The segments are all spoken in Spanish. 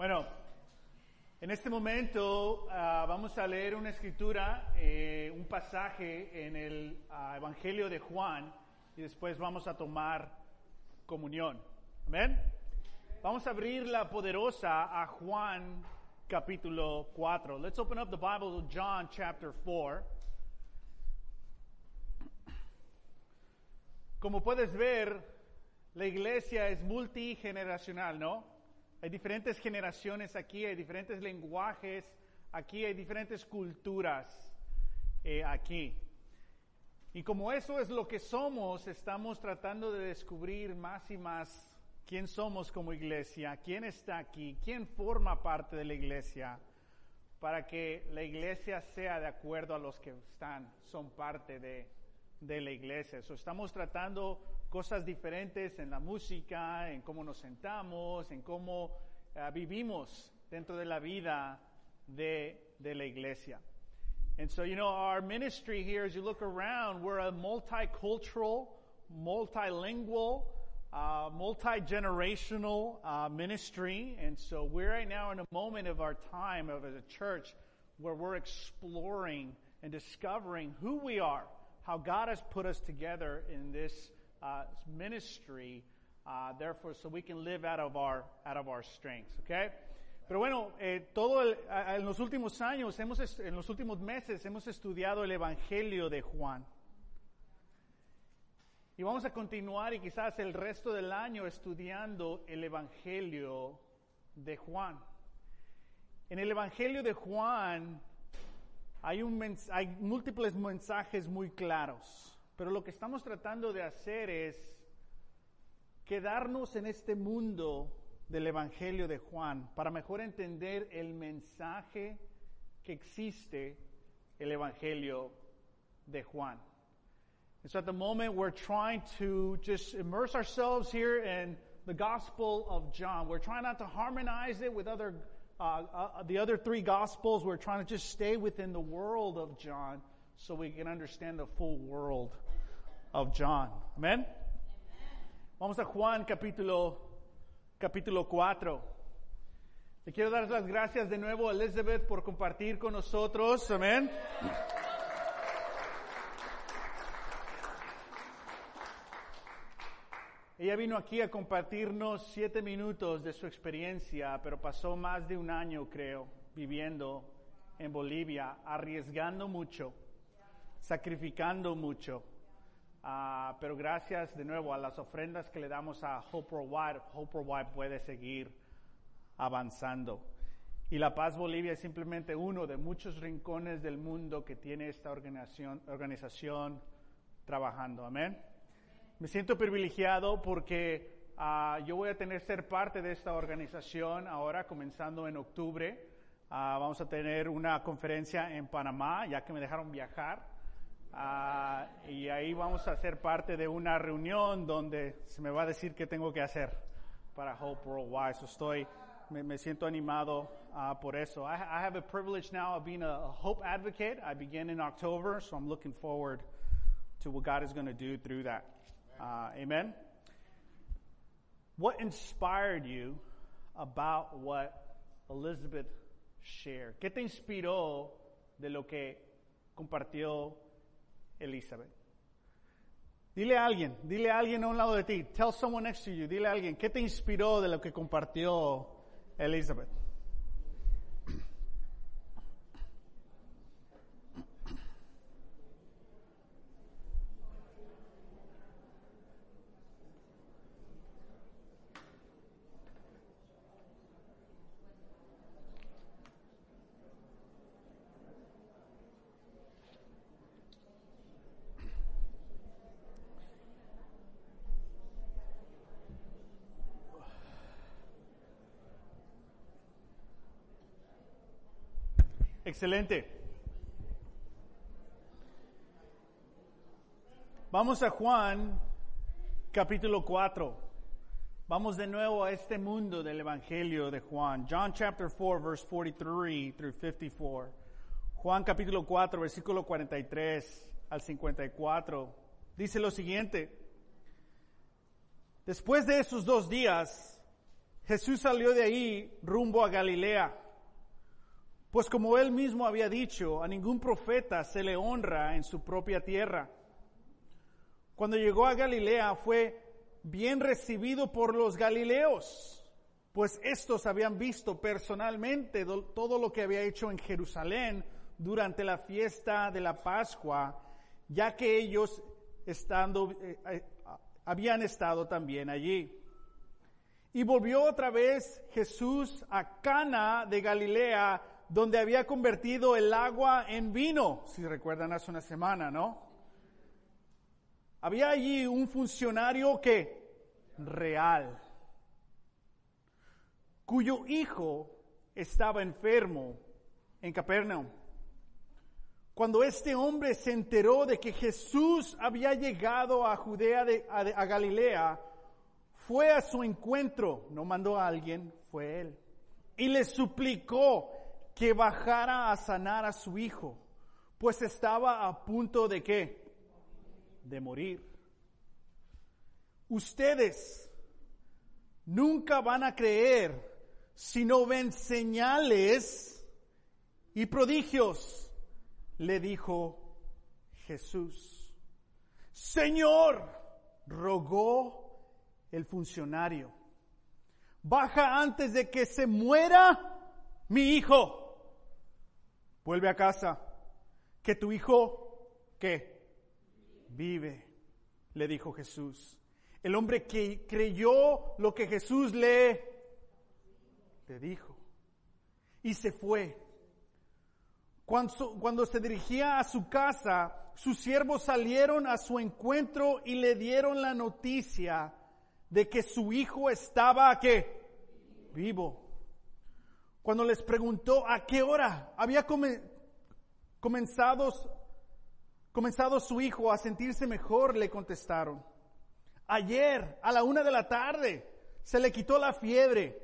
Bueno, en este momento ah, vamos a leer una escritura, eh, un pasaje en el ah, Evangelio de Juan y después vamos a tomar comunión. Amén. Vamos a abrir la poderosa a Juan capítulo 4. Let's open up the Bible to John chapter 4. Como puedes ver, la iglesia es multigeneracional, ¿no? Hay diferentes generaciones aquí, hay diferentes lenguajes aquí, hay diferentes culturas eh, aquí. Y como eso es lo que somos, estamos tratando de descubrir más y más quién somos como iglesia, quién está aquí, quién forma parte de la iglesia, para que la iglesia sea de acuerdo a los que están, son parte de, de la iglesia. So, estamos tratando cosas diferentes en la música, en cómo nos sentamos, en cómo uh, vivimos dentro de la vida de, de la iglesia. And so, you know, our ministry here, as you look around, we're a multicultural, multilingual, uh, multi-generational uh, ministry. And so we're right now in a moment of our time of as a church where we're exploring and discovering who we are, how God has put us together in this uh, ministry, uh, therefore, so we can live out of our out of our strengths. Pero bueno, eh, en los últimos años, hemos, en los últimos meses, hemos estudiado el Evangelio de Juan. Y vamos a continuar y quizás el resto del año estudiando el Evangelio de Juan. En el Evangelio de Juan hay múltiples mensajes muy claros, pero lo que estamos tratando de hacer es quedarnos en este mundo del Evangelio de Juan para mejor entender el mensaje que existe el Evangelio de Juan. And so at the moment, we're trying to just immerse ourselves here in the Gospel of John. We're trying not to harmonize it with other, uh, uh, the other three Gospels. We're trying to just stay within the world of John so we can understand the full world of John. Amen. Vamos a Juan capítulo, capítulo 4. Le quiero dar las gracias de nuevo a Elizabeth por compartir con nosotros. Amén. Ella vino aquí a compartirnos siete minutos de su experiencia, pero pasó más de un año, creo, viviendo en Bolivia, arriesgando mucho, sacrificando mucho. Uh, pero gracias de nuevo a las ofrendas que le damos a Hope Worldwide, Hope Worldwide puede seguir avanzando. Y La Paz Bolivia es simplemente uno de muchos rincones del mundo que tiene esta organización, organización trabajando. Amén. Me siento privilegiado porque uh, yo voy a tener ser parte de esta organización ahora, comenzando en octubre. Uh, vamos a tener una conferencia en Panamá, ya que me dejaron viajar. Uh, y ahí vamos a ser parte de una reunión donde se me va a decir qué tengo que hacer para Hope Worldwide. So estoy, me, me siento animado por eso. I, have a privilege now of being a, Hope advocate. I begin in October, so I'm looking forward to what God is going to do through that. Uh, amen. What inspired you about what Elizabeth shared? ¿Qué te inspiró de lo que compartió Elizabeth? Dile a alguien, dile a alguien a un lado de ti. Tell someone next to you. Dile a alguien, ¿qué te inspiró de lo que compartió Elizabeth? Excelente. Vamos a Juan capítulo 4. Vamos de nuevo a este mundo del Evangelio de Juan. John chapter 4 verse 43 through 54. Juan capítulo 4 versículo 43 al 54. Dice lo siguiente. Después de esos dos días, Jesús salió de ahí rumbo a Galilea, pues como él mismo había dicho, a ningún profeta se le honra en su propia tierra. Cuando llegó a Galilea fue bien recibido por los galileos, pues estos habían visto personalmente todo lo que había hecho en Jerusalén durante la fiesta de la Pascua, ya que ellos estando, eh, eh, habían estado también allí. Y volvió otra vez Jesús a Cana de Galilea, donde había convertido el agua en vino, si recuerdan hace una semana, ¿no? Había allí un funcionario que real, cuyo hijo estaba enfermo en Capernaum. Cuando este hombre se enteró de que Jesús había llegado a Judea, de, a Galilea, fue a su encuentro, no mandó a alguien, fue él, y le suplicó que bajara a sanar a su hijo, pues estaba a punto de qué? De morir. Ustedes nunca van a creer si no ven señales y prodigios, le dijo Jesús. Señor, rogó el funcionario. Baja antes de que se muera mi hijo. Vuelve a casa. Que tu hijo, ¿qué? Vive, le dijo Jesús. El hombre que creyó lo que Jesús le, le dijo. Y se fue. Cuando, cuando se dirigía a su casa, sus siervos salieron a su encuentro y le dieron la noticia de que su hijo estaba ¿qué? vivo. Cuando les preguntó a qué hora había comenzado, comenzado su hijo a sentirse mejor, le contestaron. Ayer, a la una de la tarde, se le quitó la fiebre.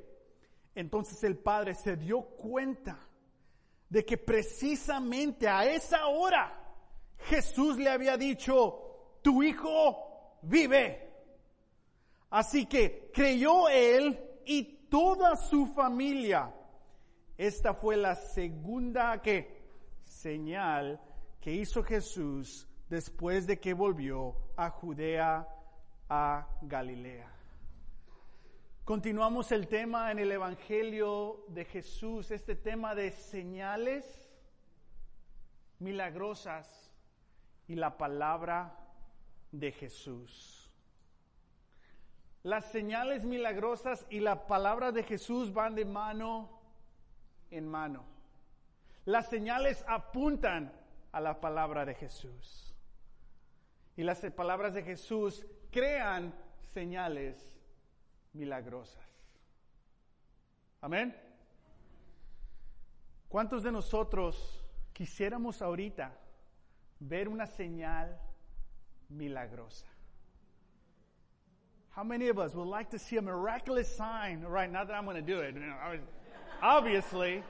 Entonces el padre se dio cuenta de que precisamente a esa hora Jesús le había dicho, tu hijo vive. Así que creyó él y toda su familia. Esta fue la segunda que señal que hizo Jesús después de que volvió a Judea a Galilea. Continuamos el tema en el Evangelio de Jesús, este tema de señales milagrosas y la palabra de Jesús. Las señales milagrosas y la palabra de Jesús van de mano en mano. Las señales apuntan a la palabra de Jesús. Y las palabras de Jesús crean señales milagrosas. Amén. ¿Cuántos de nosotros quisiéramos ahorita ver una señal milagrosa? How many of us would like to see a miraculous sign? Right, not that I'm going to do it, you know, obviously.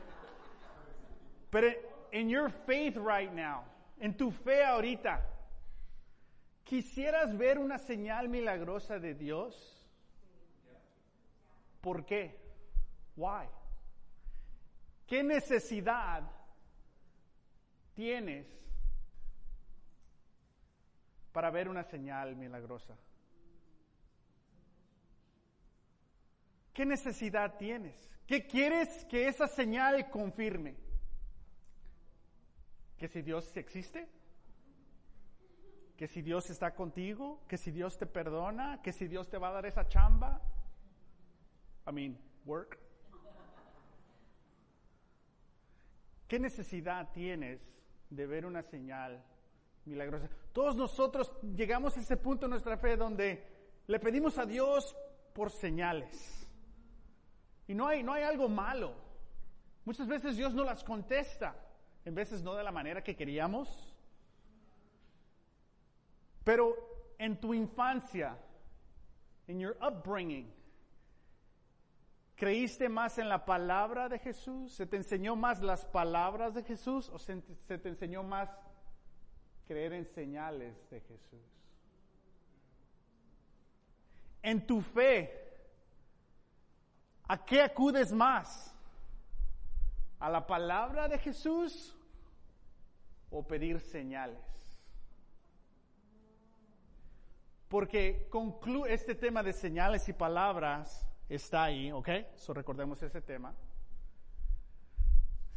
But in your faith right now, en tu fe ahorita, ¿quisieras ver una señal milagrosa de Dios? ¿Por qué? Why? ¿Qué necesidad tienes para ver una señal milagrosa? ¿Qué necesidad tienes? ¿Qué quieres que esa señal confirme? ¿Que si Dios existe? ¿Que si Dios está contigo? ¿Que si Dios te perdona? ¿Que si Dios te va a dar esa chamba? I mean, work. ¿Qué necesidad tienes de ver una señal milagrosa? Todos nosotros llegamos a ese punto en nuestra fe donde le pedimos a Dios por señales. Y no hay, no hay algo malo. Muchas veces Dios no las contesta, en veces no de la manera que queríamos. Pero en tu infancia, en your upbringing, ¿creíste más en la palabra de Jesús? ¿Se te enseñó más las palabras de Jesús o se, se te enseñó más creer en señales de Jesús? En tu fe, ¿A qué acudes más? ¿A la palabra de Jesús o pedir señales? Porque este tema de señales y palabras está ahí, ¿ok? So recordemos ese tema.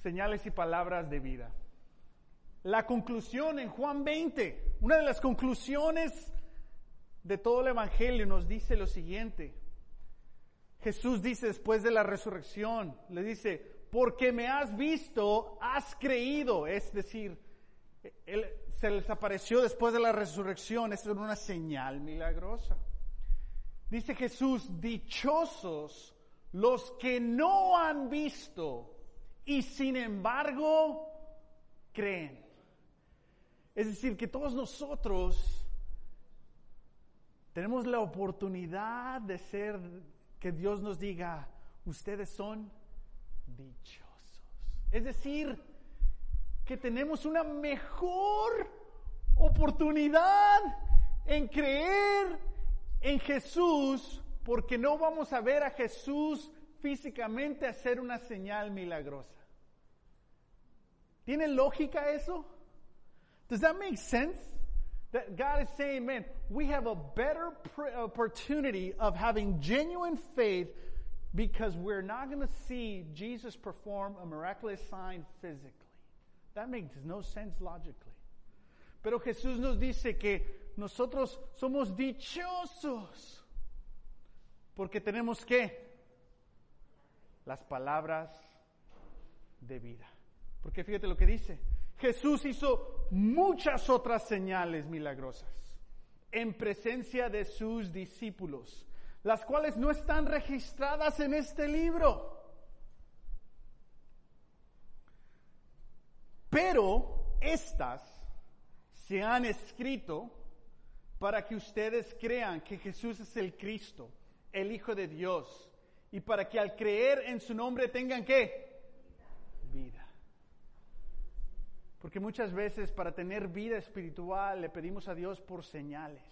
Señales y palabras de vida. La conclusión en Juan 20, una de las conclusiones de todo el Evangelio nos dice lo siguiente. Jesús dice después de la resurrección, le dice, porque me has visto, has creído. Es decir, él se les apareció después de la resurrección. Esto era una señal milagrosa. Dice Jesús, dichosos los que no han visto y sin embargo creen. Es decir, que todos nosotros tenemos la oportunidad de ser que Dios nos diga, ustedes son dichosos. Es decir, que tenemos una mejor oportunidad en creer en Jesús porque no vamos a ver a Jesús físicamente hacer una señal milagrosa. ¿Tiene lógica eso? Does that make sense? That God is saying, man, we have a better opportunity of having genuine faith because we're not going to see Jesus perform a miraculous sign physically. That makes no sense logically. Pero Jesús nos dice que nosotros somos dichosos porque tenemos que las palabras de vida. Porque fíjate lo que dice. Jesús hizo muchas otras señales milagrosas en presencia de sus discípulos, las cuales no están registradas en este libro. Pero estas se han escrito para que ustedes crean que Jesús es el Cristo, el Hijo de Dios, y para que al creer en su nombre tengan qué? Vida. Porque muchas veces para tener vida espiritual le pedimos a Dios por señales.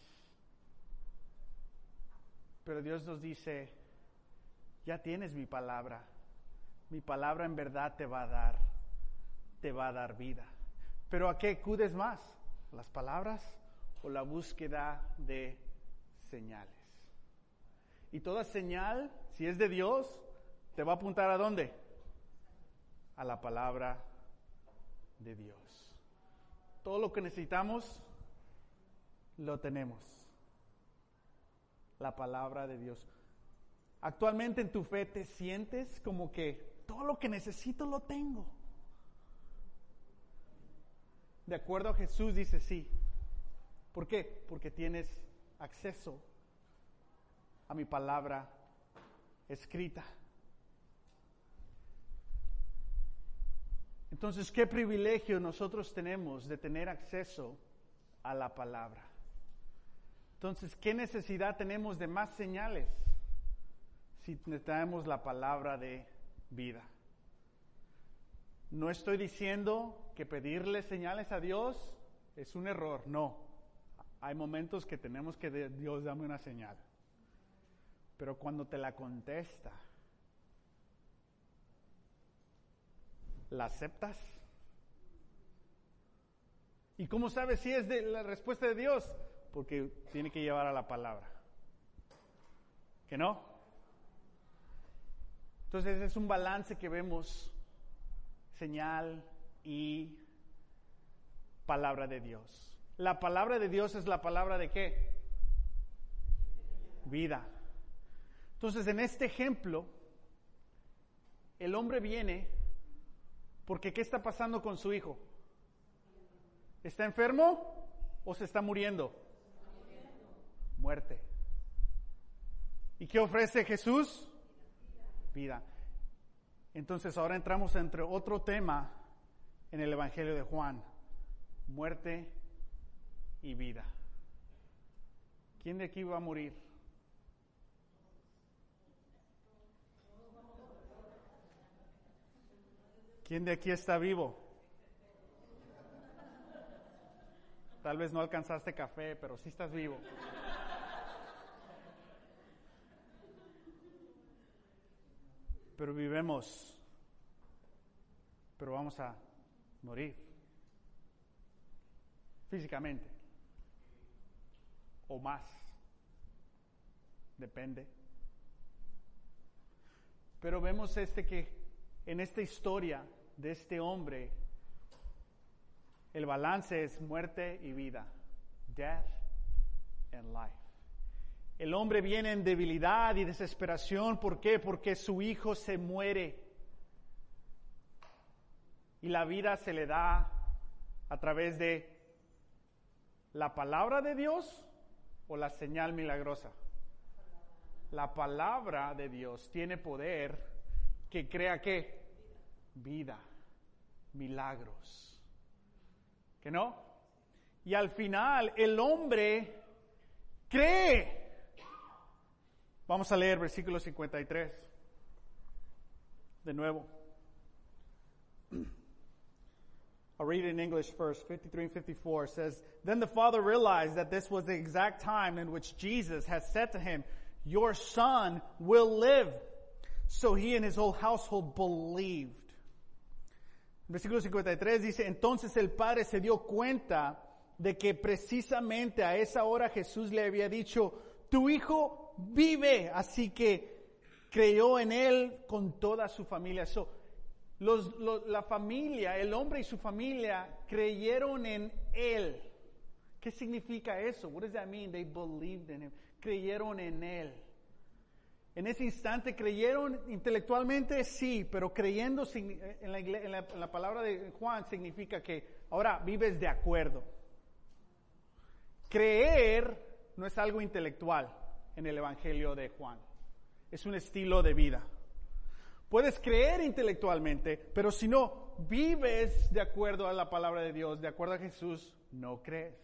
Pero Dios nos dice, ya tienes mi palabra. Mi palabra en verdad te va a dar, te va a dar vida. Pero ¿a qué acudes más? ¿Las palabras o la búsqueda de señales? Y toda señal, si es de Dios, te va a apuntar a dónde? A la palabra de Dios. Todo lo que necesitamos, lo tenemos. La palabra de Dios. Actualmente en tu fe te sientes como que todo lo que necesito lo tengo. De acuerdo a Jesús dice sí. ¿Por qué? Porque tienes acceso a mi palabra escrita. Entonces, ¿qué privilegio nosotros tenemos de tener acceso a la palabra? Entonces, ¿qué necesidad tenemos de más señales si tenemos la palabra de vida? No estoy diciendo que pedirle señales a Dios es un error, no. Hay momentos que tenemos que Dios dame una señal. Pero cuando te la contesta, ¿la aceptas? ¿Y cómo sabes si es de la respuesta de Dios? Porque tiene que llevar a la palabra. ¿Que no? Entonces es un balance que vemos, señal y palabra de Dios. La palabra de Dios es la palabra de qué? Vida. Entonces, en este ejemplo, el hombre viene porque ¿qué está pasando con su hijo? ¿Está enfermo o se está muriendo? Muerte. ¿Y qué ofrece Jesús? Vida. Entonces ahora entramos entre otro tema en el Evangelio de Juan, muerte y vida. ¿Quién de aquí va a morir? ¿Quién de aquí está vivo? Tal vez no alcanzaste café, pero sí estás vivo. pero vivemos, pero vamos a morir físicamente o más, depende. Pero vemos este que en esta historia de este hombre, el balance es muerte y vida, death and life. El hombre viene en debilidad y desesperación, ¿por qué? Porque su hijo se muere. Y la vida se le da a través de la palabra de Dios o la señal milagrosa. La palabra de Dios tiene poder que crea qué? Vida, milagros. ¿Que no? Y al final el hombre cree. Vamos a leer versículo 53. De nuevo. I'll read it in English first. 53 and 54 says, Then the father realized that this was the exact time in which Jesus had said to him, Your son will live. So he and his whole household believed. Versículo 53 dice, entonces el padre se dio cuenta de que precisamente a esa hora Jesús le había dicho, tu hijo vive, así que creyó en él con toda su familia. So, los, la familia, el hombre y su familia creyeron en él. ¿Qué significa eso? What does that mean? They believed in him. Creyeron en él. En ese instante creyeron intelectualmente, sí, pero creyendo en la, en la palabra de Juan significa que ahora vives de acuerdo. Creer no es algo intelectual en el Evangelio de Juan, es un estilo de vida. Puedes creer intelectualmente, pero si no vives de acuerdo a la palabra de Dios, de acuerdo a Jesús, no crees.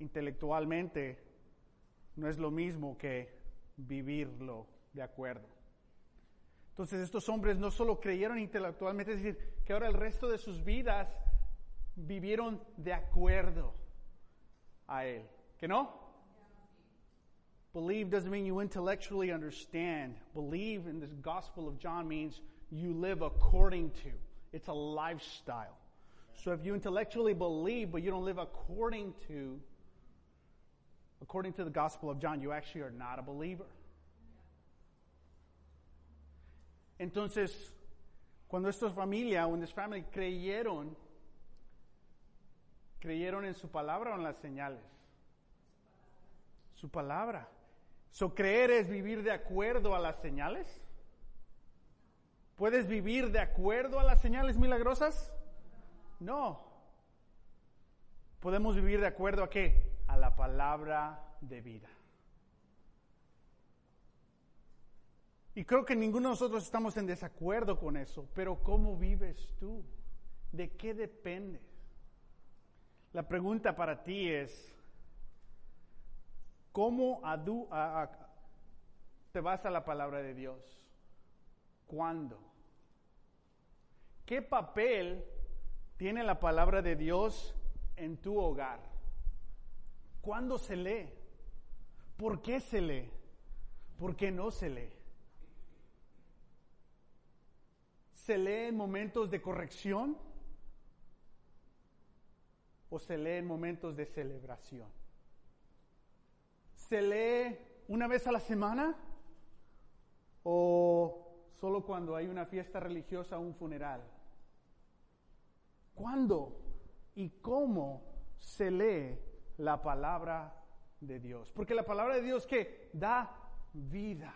Intelectualmente no es lo mismo que vivirlo de acuerdo. Entonces estos hombres no solo creyeron intelectualmente, es decir, que ahora el resto de sus vidas vivieron de acuerdo a Él. ¿Que no? Believe doesn't mean you intellectually understand. Believe in this Gospel of John means you live according to. It's a lifestyle. So if you intellectually believe, but you don't live according to, according to the Gospel of John, you actually are not a believer. Entonces, cuando esta familia, when this family creyeron, creyeron en su palabra o en las señales. Su palabra. So, creer es vivir de acuerdo a las señales. ¿Puedes vivir de acuerdo a las señales milagrosas? No. Podemos vivir de acuerdo a qué? A la palabra de vida. Y creo que ninguno de nosotros estamos en desacuerdo con eso, pero ¿cómo vives tú? ¿De qué depende? La pregunta para ti es, ¿Cómo te vas a la palabra de Dios? ¿Cuándo? ¿Qué papel tiene la palabra de Dios en tu hogar? ¿Cuándo se lee? ¿Por qué se lee? ¿Por qué no se lee? ¿Se lee en momentos de corrección? ¿O se lee en momentos de celebración? se lee una vez a la semana o solo cuando hay una fiesta religiosa o un funeral? ¿Cuándo y cómo se lee la palabra de Dios? Porque la palabra de Dios que da vida.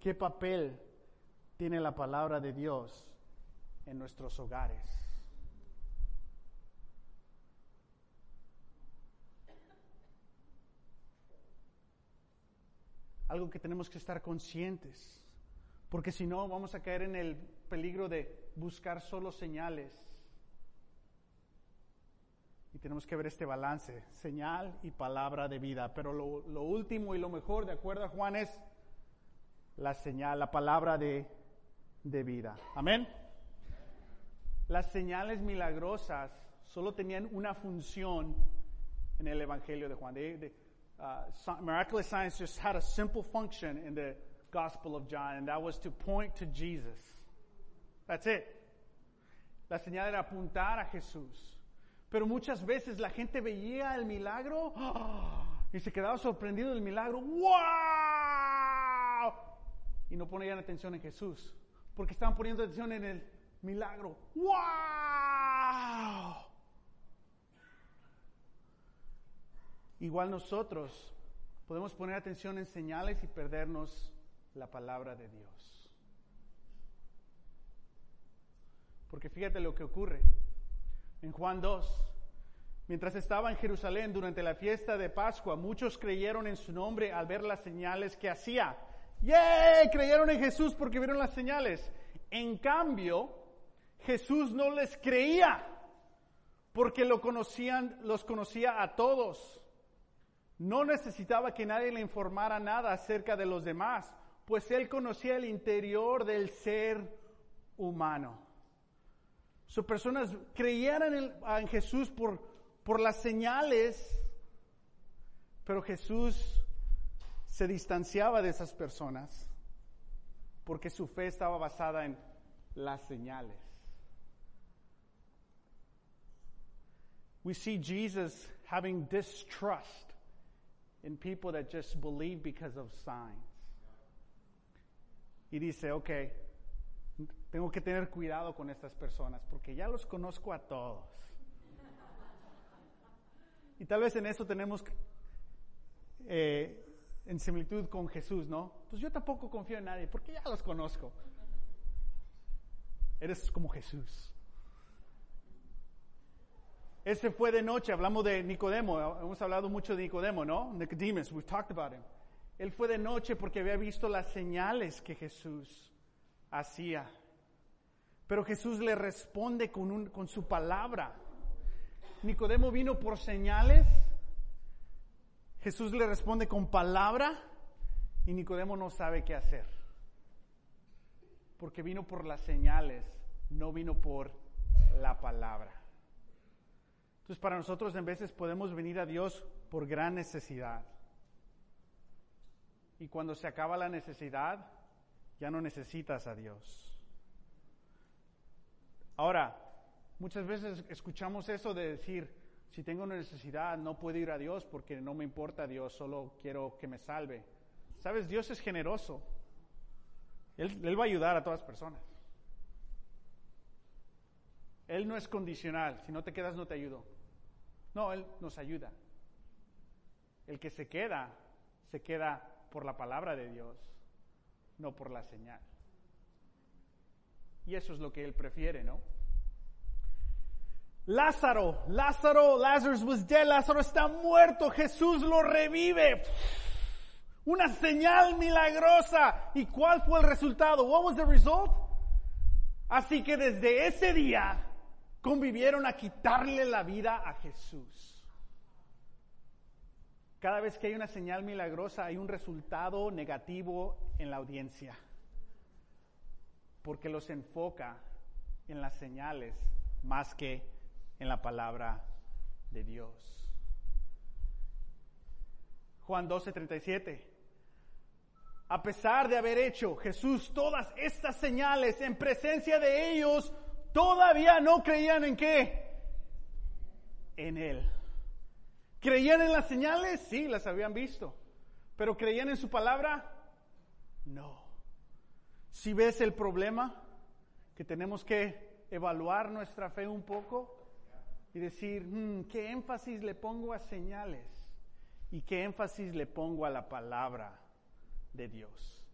¿Qué papel tiene la palabra de Dios en nuestros hogares? algo que tenemos que estar conscientes, porque si no vamos a caer en el peligro de buscar solo señales. Y tenemos que ver este balance, señal y palabra de vida. Pero lo, último y lo mejor, de acuerdo a Juan, es la señal, la palabra de, vida. Amén. Las señales milagrosas solo tenían una función en el Evangelio de Juan, de uh, miraculous signs just had a simple function in the Gospel of John, and that was to point to Jesus. That's it. La señal era apuntar a Jesús. Pero muchas veces la gente veía el milagro ¡ah! y se quedaba sorprendido del milagro. ¡Wow! Y no ponían atención en Jesús, porque estaban poniendo atención en el milagro. ¡Wow! Igual nosotros podemos poner atención en señales y perdernos la palabra de Dios. Porque fíjate lo que ocurre. En Juan 2, mientras estaba en Jerusalén durante la fiesta de Pascua, muchos creyeron en su nombre al ver las señales que hacía. ¡Yay! Creyeron en Jesús porque vieron las señales. En cambio, Jesús no les creía porque lo los conocía a todos. No necesitaba que nadie le informara nada acerca de los demás, pues él conocía el interior del ser humano. Sus personas creían en, Jesús por, por las señales, pero Jesús se distanciaba de esas personas porque su fe estaba basada en las señales. We see Jesus having distrust in people that just believe because of signs. Y dice, ok, tengo que tener cuidado con estas personas porque ya los conozco a todos. Y tal vez en eso tenemos eh, en similitud con Jesús, ¿no? Pues yo tampoco confío en nadie porque ya los conozco. Eres como Jesús. Ese fue de noche, hablamos de Nicodemo, hemos hablado mucho de Nicodemo, ¿no? Nicodemus, we've talked about him. Él fue de noche porque había visto las señales que Jesús hacía. Pero Jesús le responde con, un- con su palabra. Nicodemo vino por señales, Jesús le responde con palabra y Nicodemo no sabe qué hacer. Porque vino por las señales, no vino por la palabra. Entonces para nosotros en veces podemos venir a Dios por gran necesidad. Y cuando se acaba la necesidad, ya no necesitas a Dios. Ahora, muchas veces escuchamos eso de decir, si tengo una necesidad no puedo ir a Dios porque no me importa Dios, solo quiero que me salve. Sabes, Dios es generoso. Él, Él va a ayudar a todas las personas. Él no es condicional. Si no te quedas, no te ayudo. No, Él nos ayuda. El que se queda, se queda por la palabra de Dios, no por la señal. Y eso es lo que Él prefiere, ¿no? Lázaro, Lázaro, Lazarus was dead, Lázaro está muerto, Jesús lo revive. Una señal milagrosa. ¿Y cuál fue el resultado? What was the result? Así que desde ese día convivieron a quitarle la vida a Jesús. Cada vez que hay una señal milagrosa hay un resultado negativo en la audiencia, porque los enfoca en las señales más que en la palabra de Dios. Juan 12:37. A pesar de haber hecho Jesús todas estas señales en presencia de ellos, todavía no creían en qué? En Él. ¿Creían en las señales? Sí, las habían visto. ¿Pero creían en su palabra? No. Si ves el problema, que tenemos que evaluar nuestra fe un poco y decir, "Hmm, ¿qué énfasis le pongo a señales? ¿Y qué énfasis le pongo a la palabra de Dios?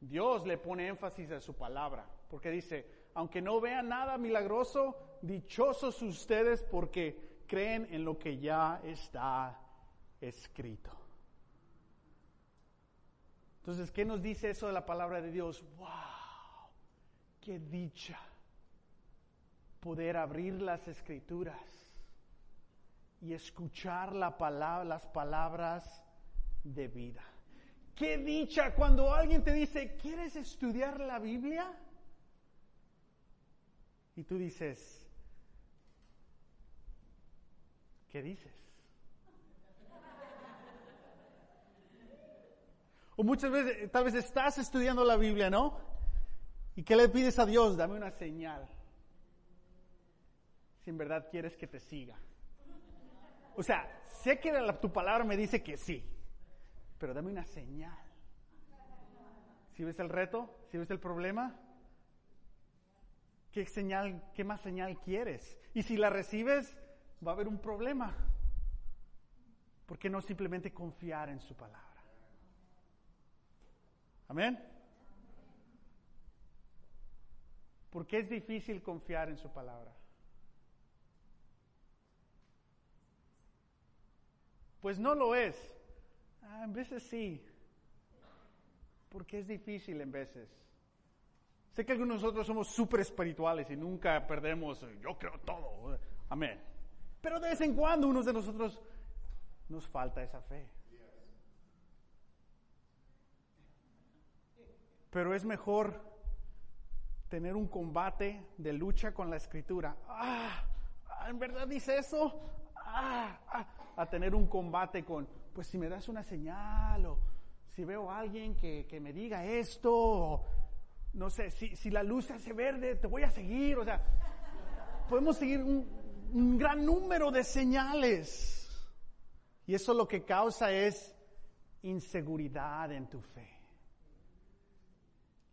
Dios le pone énfasis a su palabra, porque dice, aunque no vean nada milagroso, dichosos ustedes porque creen en lo que ya está escrito. Entonces, ¿qué nos dice eso de la palabra de Dios? ¡Wow! ¡Qué dicha! Poder abrir las escrituras y escuchar la palabra, las palabras de vida. ¡Qué dicha cuando alguien te dice, ¿quieres estudiar la Biblia? Y tú dices, ¿qué dices? O muchas veces, tal vez estás estudiando la Biblia, ¿no? ¿Y qué le pides a Dios? Dame una señal. Si en verdad quieres que te siga. O sea, sé que tu palabra me dice que sí, pero dame una señal. ¿Si ves el reto? ¿Si ves el problema? ¿Qué señal, qué más señal quieres? Y si la recibes, va a haber un problema. ¿Por qué no simplemente confiar en su palabra? Amén. ¿Por qué es difícil confiar en su palabra? Pues no lo es. Ah, en veces sí. Porque es difícil en veces. Sé que algunos de nosotros somos súper espirituales y nunca perdemos, yo creo todo. Amén. Pero de vez en cuando unos de nosotros nos falta esa fe. Pero es mejor tener un combate de lucha con la escritura. Ah, ¿en verdad dice eso? Ah, ah, a tener un combate con, pues si me das una señal o si veo a alguien que, que me diga esto, o, no sé, si, si la luz se hace verde, te voy a seguir. O sea, podemos seguir un, un gran número de señales. Y eso lo que causa es inseguridad en tu fe.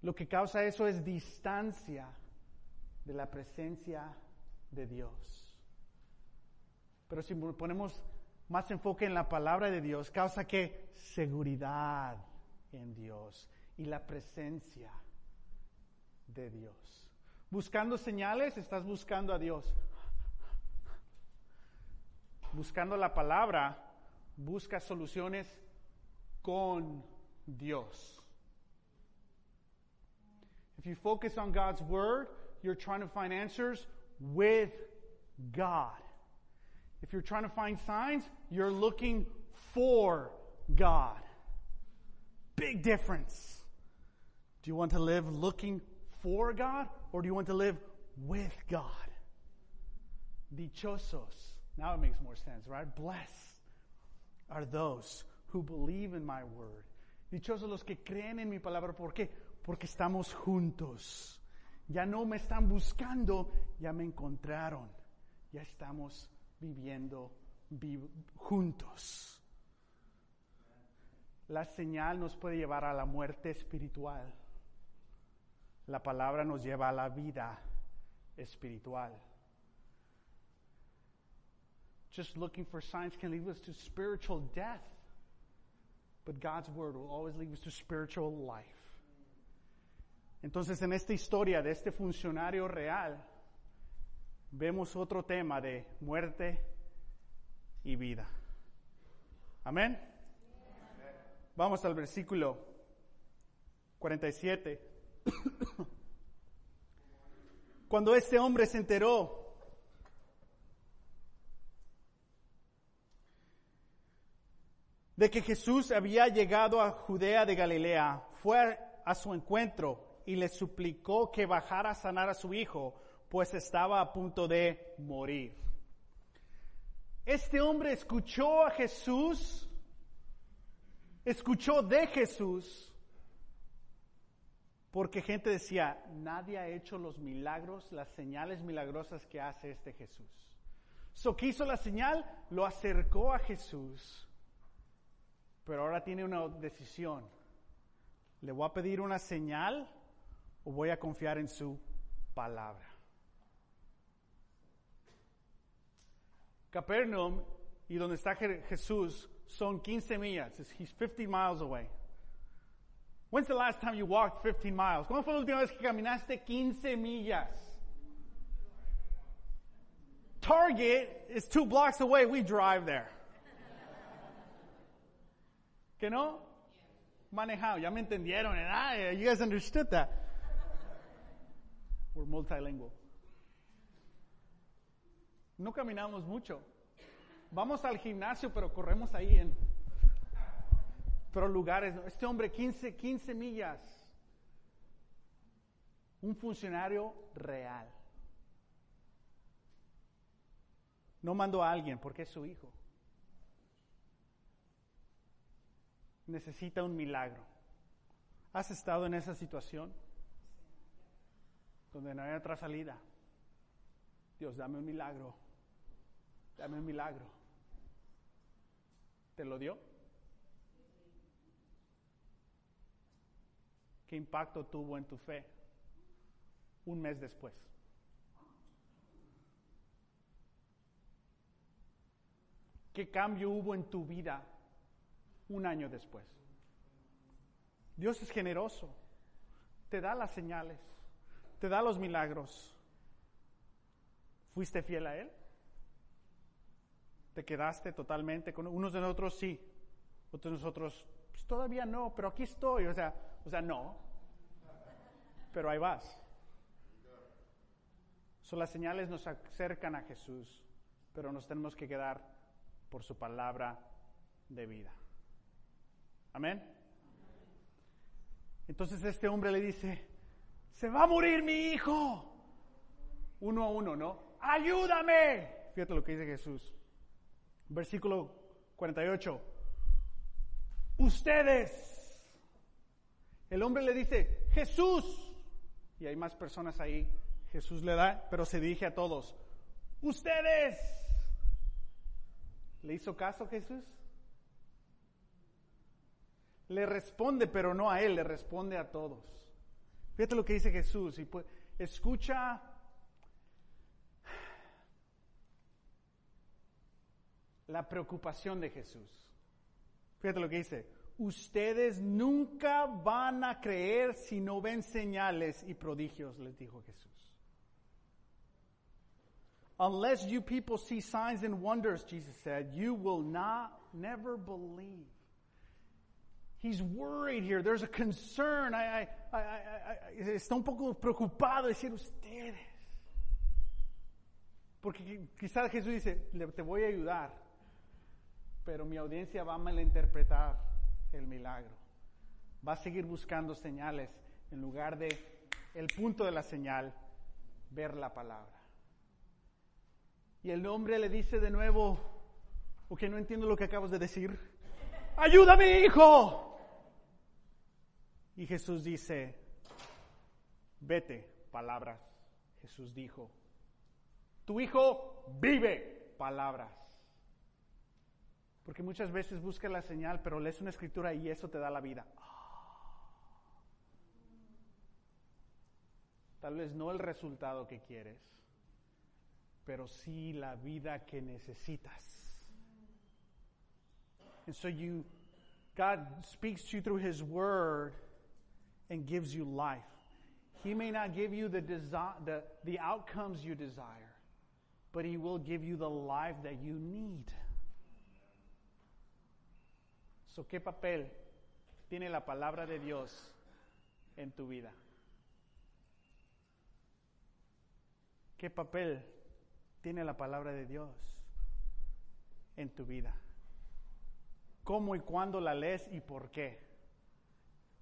Lo que causa eso es distancia de la presencia de Dios. Pero si ponemos más enfoque en la palabra de Dios, causa que seguridad en Dios y la presencia de Dios. Buscando señales, estás buscando a Dios. Buscando la palabra, busca soluciones con Dios. If you focus on God's Word, you're trying to find answers with God. If you're trying to find signs, you're looking for God. Big difference. Do you want to live looking for God or do you want to live with God? Dichosos. Now it makes more sense, right? Blessed are those who believe in my word. Dichosos los que creen en mi palabra. ¿Por qué? Porque estamos juntos. Ya no me están buscando, ya me encontraron. Ya estamos viviendo juntos. La señal nos puede llevar a la muerte espiritual. La palabra nos lleva a la vida espiritual. Just looking for signs can lead us to spiritual death. But God's word will always lead us to spiritual life. Entonces, en esta historia de este funcionario real, vemos otro tema de muerte y vida. Amén. Vamos al versículo 47. Cuando este hombre se enteró de que Jesús había llegado a Judea de Galilea, fue a su encuentro y le suplicó que bajara a sanar a su hijo, pues estaba a punto de morir. Este hombre escuchó a Jesús, escuchó de Jesús, porque gente decía, nadie ha hecho los milagros, las señales milagrosas que hace este Jesús. So que hizo la señal, lo acercó a Jesús, pero ahora tiene una decisión. ¿Le voy a pedir una señal o voy a confiar en su palabra? Capernaum y donde está Jesús son 15 millas. He's 50 miles away. When's the last time you walked 15 miles? ¿Cuándo fue la última vez que caminaste 15 millas? Target is two blocks away. We drive there. ¿Que no? Manejado. Ya me entendieron. Ah, you guys understood that. We're multilingual. No caminamos mucho. Vamos al gimnasio, pero corremos ahí en pero lugares. Este hombre, 15, 15 millas. Un funcionario real. No mandó a alguien porque es su hijo. Necesita un milagro. ¿Has estado en esa situación? Donde no hay otra salida. Dios, dame un milagro. Dame un milagro. ¿Te lo dio? ¿Qué impacto tuvo en tu fe un mes después? ¿Qué cambio hubo en tu vida un año después? Dios es generoso, te da las señales, te da los milagros. ¿Fuiste fiel a Él? ¿Te quedaste totalmente con unos de nosotros? Sí, otros de nosotros pues, todavía no, pero aquí estoy. O sea, o sea, no, pero ahí vas. Son las señales nos acercan a Jesús, pero nos tenemos que quedar por su palabra de vida. Amén. Entonces este hombre le dice, se va a morir mi hijo. Uno a uno, ¿no? Ayúdame. Fíjate lo que dice Jesús. Versículo 48. Ustedes. El hombre le dice, Jesús. Y hay más personas ahí. Jesús le da, pero se dirige a todos. Ustedes. ¿Le hizo caso Jesús? Le responde, pero no a él, le responde a todos. Fíjate lo que dice Jesús. Y pues, escucha la preocupación de Jesús. Fíjate lo que dice. Ustedes nunca van a creer si no ven señales y prodigios, les dijo Jesús. Unless you people see signs and wonders, Jesus said, you will not, never believe. He's worried here. There's a concern. I, I, I, está un poco preocupado decir ustedes. Porque quizás Jesús dice, te voy a ayudar, pero mi audiencia va a malinterpretar el milagro. Va a seguir buscando señales en lugar de el punto de la señal, ver la palabra. Y el hombre le dice de nuevo, ok, no entiendo lo que acabas de decir. Ayúdame, hijo. Y Jesús dice, vete, palabras. Jesús dijo, tu hijo vive, palabras. Porque muchas veces buscas la señal, pero lees una escritura y eso te da la vida. Tal vez no el resultado que quieres, pero sí la vida que necesitas. And so you, God speaks to you through His Word and gives you life. He may not give you the, desi- the, the outcomes you desire, but He will give you the life that you need. So, ¿Qué papel tiene la palabra de Dios en tu vida? ¿Qué papel tiene la palabra de Dios en tu vida? ¿Cómo y cuándo la lees y por qué?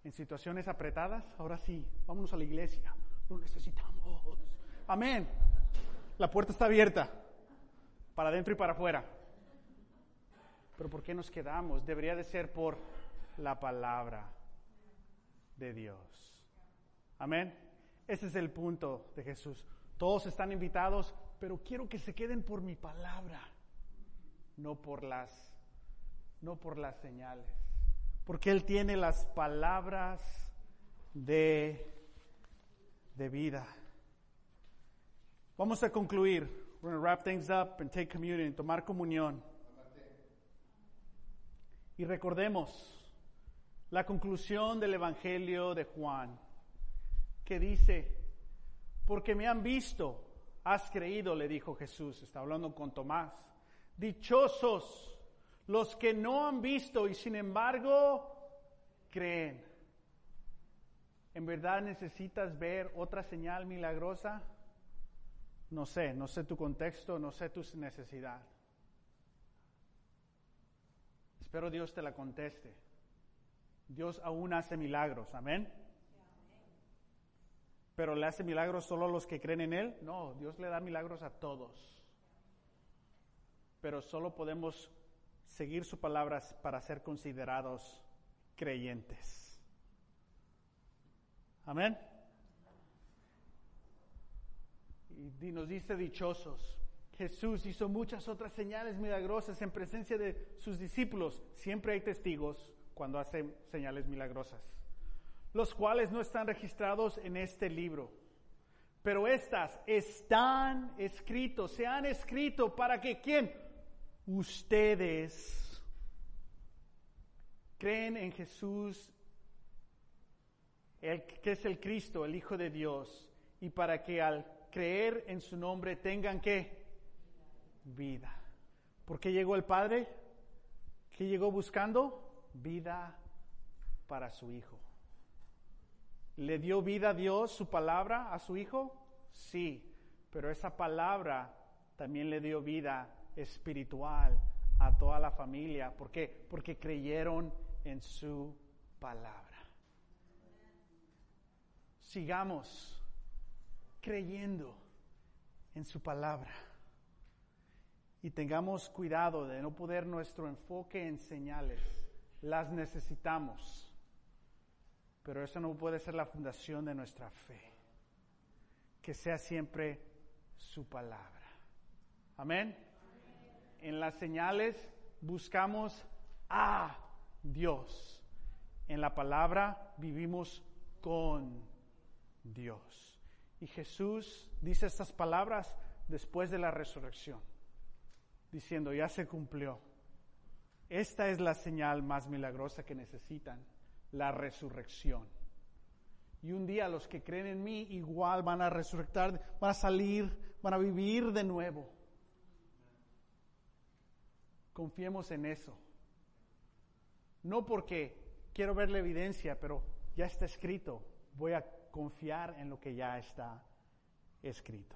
En situaciones apretadas, ahora sí, vámonos a la iglesia, lo necesitamos. Amén. La puerta está abierta, para adentro y para afuera. Pero ¿por qué nos quedamos? Debería de ser por la palabra de Dios. Amén. Ese es el punto de Jesús. Todos están invitados, pero quiero que se queden por mi palabra, no por las no por las señales. Porque él tiene las palabras de de vida. Vamos a concluir. We're going to wrap things up and take communion, tomar comunión. Y recordemos la conclusión del Evangelio de Juan, que dice, porque me han visto, has creído, le dijo Jesús, está hablando con Tomás, dichosos los que no han visto y sin embargo creen. ¿En verdad necesitas ver otra señal milagrosa? No sé, no sé tu contexto, no sé tu necesidad. Espero Dios te la conteste. Dios aún hace milagros, amén. Pero le hace milagros solo a los que creen en Él. No, Dios le da milagros a todos. Pero solo podemos seguir sus palabras para ser considerados creyentes. Amén. Y nos dice dichosos. Jesús hizo muchas otras señales milagrosas en presencia de sus discípulos. Siempre hay testigos cuando hace señales milagrosas, los cuales no están registrados en este libro. Pero estas están escritos, se han escrito para que quién? Ustedes creen en Jesús, el, que es el Cristo, el Hijo de Dios, y para que al creer en su nombre tengan que vida. ¿Por qué llegó el Padre? ¿Qué llegó buscando? Vida para su Hijo. ¿Le dio vida a Dios su palabra a su Hijo? Sí, pero esa palabra también le dio vida espiritual a toda la familia. ¿Por qué? Porque creyeron en su palabra. Sigamos creyendo en su palabra y tengamos cuidado de no poder nuestro enfoque en señales. Las necesitamos, pero eso no puede ser la fundación de nuestra fe. Que sea siempre su palabra. Amén. En las señales buscamos a Dios. En la palabra vivimos con Dios. Y Jesús dice estas palabras después de la resurrección, diciendo, ya se cumplió. Esta es la señal más milagrosa que necesitan, la resurrección. Y un día los que creen en mí igual van a resurrectar, van a salir, van a vivir de nuevo. Confiemos en eso. No porque quiero ver la evidencia, pero ya está escrito. Voy a confiar en lo que ya está escrito.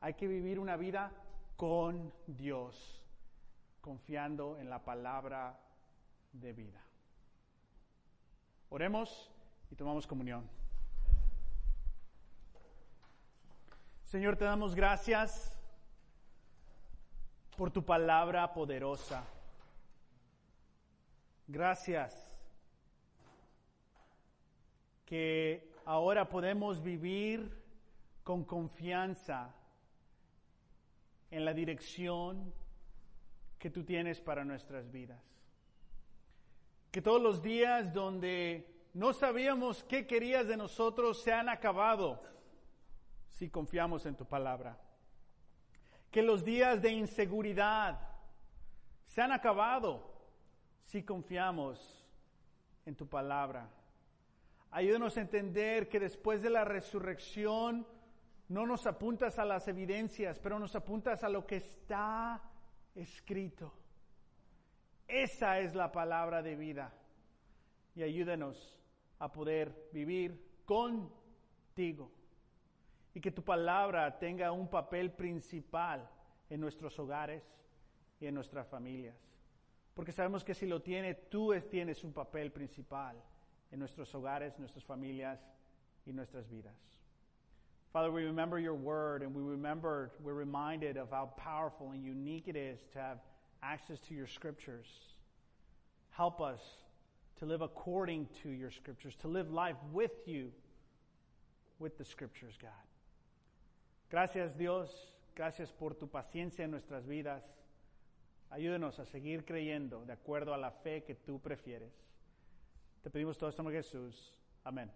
Hay que vivir una vida con Dios, confiando en la palabra de vida. Oremos y tomamos comunión. Señor, te damos gracias por tu palabra poderosa. Gracias que ahora podemos vivir con confianza en la dirección que tú tienes para nuestras vidas. Que todos los días donde no sabíamos qué querías de nosotros se han acabado si confiamos en tu palabra. Que los días de inseguridad se han acabado si confiamos en tu palabra. Ayúdanos a entender que después de la resurrección no nos apuntas a las evidencias, pero nos apuntas a lo que está escrito. Esa es la palabra de vida. Y ayúdanos a poder vivir contigo. Y que tu palabra tenga un papel principal en nuestros hogares y en nuestras familias. Porque sabemos que si lo tiene, tú tienes un papel principal en nuestros hogares, nuestras familias y nuestras vidas. Father, we remember your word and we remember, we're reminded of how powerful and unique it is to have access to your scriptures. Help us to live according to your scriptures, to live life with you, with the scriptures, God. Gracias, Dios. Gracias por tu paciencia en nuestras vidas. Ayúdenos a seguir creyendo de acuerdo a la fe que tú prefieres. Te pedimos todo esto en Jesús. Amén.